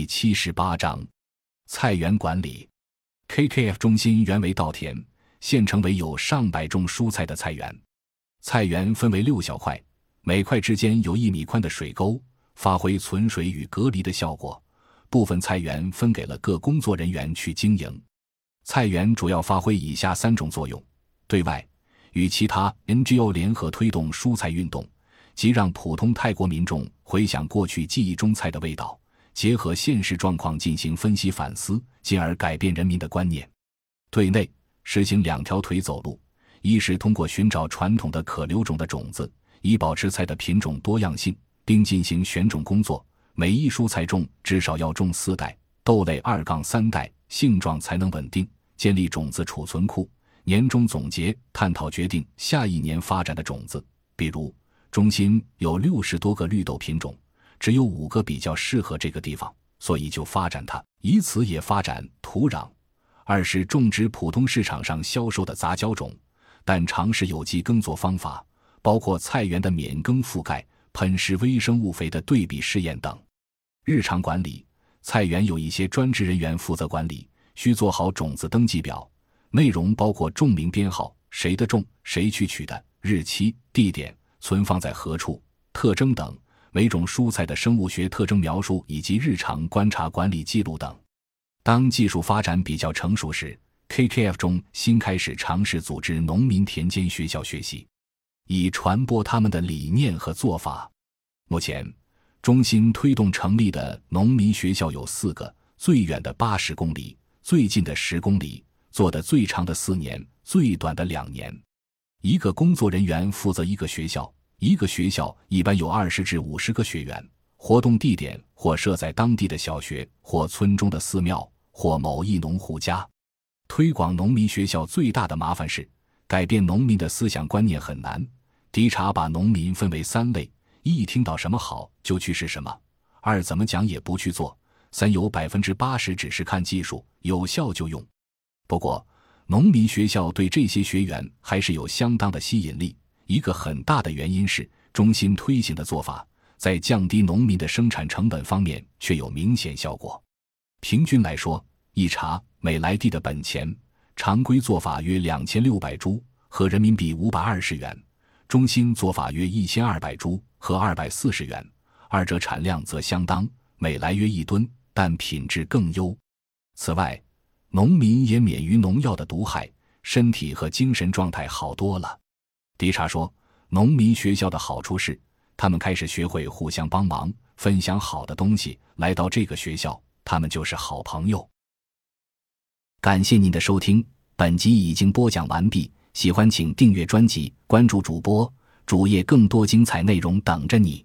第七十八章，菜园管理。KKF 中心原为稻田，现成为有上百种蔬菜的菜园。菜园分为六小块，每块之间有一米宽的水沟，发挥存水与隔离的效果。部分菜园分给了各工作人员去经营。菜园主要发挥以下三种作用：对外，与其他 NGO 联合推动蔬菜运动。即让普通泰国民众回想过去记忆中菜的味道，结合现实状况进行分析反思，进而改变人民的观念。对内实行两条腿走路：一是通过寻找传统的可留种的种子，以保持菜的品种多样性，并进行选种工作。每一蔬菜种至少要种四代，豆类二杠三代，性状才能稳定。建立种子储存库，年终总结探讨决定下一年发展的种子，比如。中心有六十多个绿豆品种，只有五个比较适合这个地方，所以就发展它，以此也发展土壤。二是种植普通市场上销售的杂交种，但尝试有机耕作方法，包括菜园的免耕覆盖、喷施微生物肥的对比试验等。日常管理，菜园有一些专职人员负责管理，需做好种子登记表，内容包括种名编号、谁的种、谁去取的、日期、地点。存放在何处、特征等，每种蔬菜的生物学特征描述以及日常观察管理记录等。当技术发展比较成熟时，KKF 中新开始尝试组织农民田间学校学习，以传播他们的理念和做法。目前，中心推动成立的农民学校有四个：最远的八十公里，最近的十公里，做的最长的四年，最短的两年。一个工作人员负责一个学校，一个学校一般有二十至五十个学员。活动地点或设在当地的小学，或村中的寺庙，或某一农户家。推广农民学校最大的麻烦是，改变农民的思想观念很难。迪查把农民分为三类：一听到什么好就去试什么；二怎么讲也不去做；三有百分之八十只是看技术，有效就用。不过。农民学校对这些学员还是有相当的吸引力。一个很大的原因是，中心推行的做法在降低农民的生产成本方面却有明显效果。平均来说，一茬每来地的本钱，常规做法约两千六百株，和人民币五百二十元；中心做法约一千二百株，和二百四十元。二者产量则相当，每来约一吨，但品质更优。此外，农民也免于农药的毒害，身体和精神状态好多了。迪查说：“农民学校的好处是，他们开始学会互相帮忙，分享好的东西。来到这个学校，他们就是好朋友。”感谢您的收听，本集已经播讲完毕。喜欢请订阅专辑，关注主播主页，更多精彩内容等着你。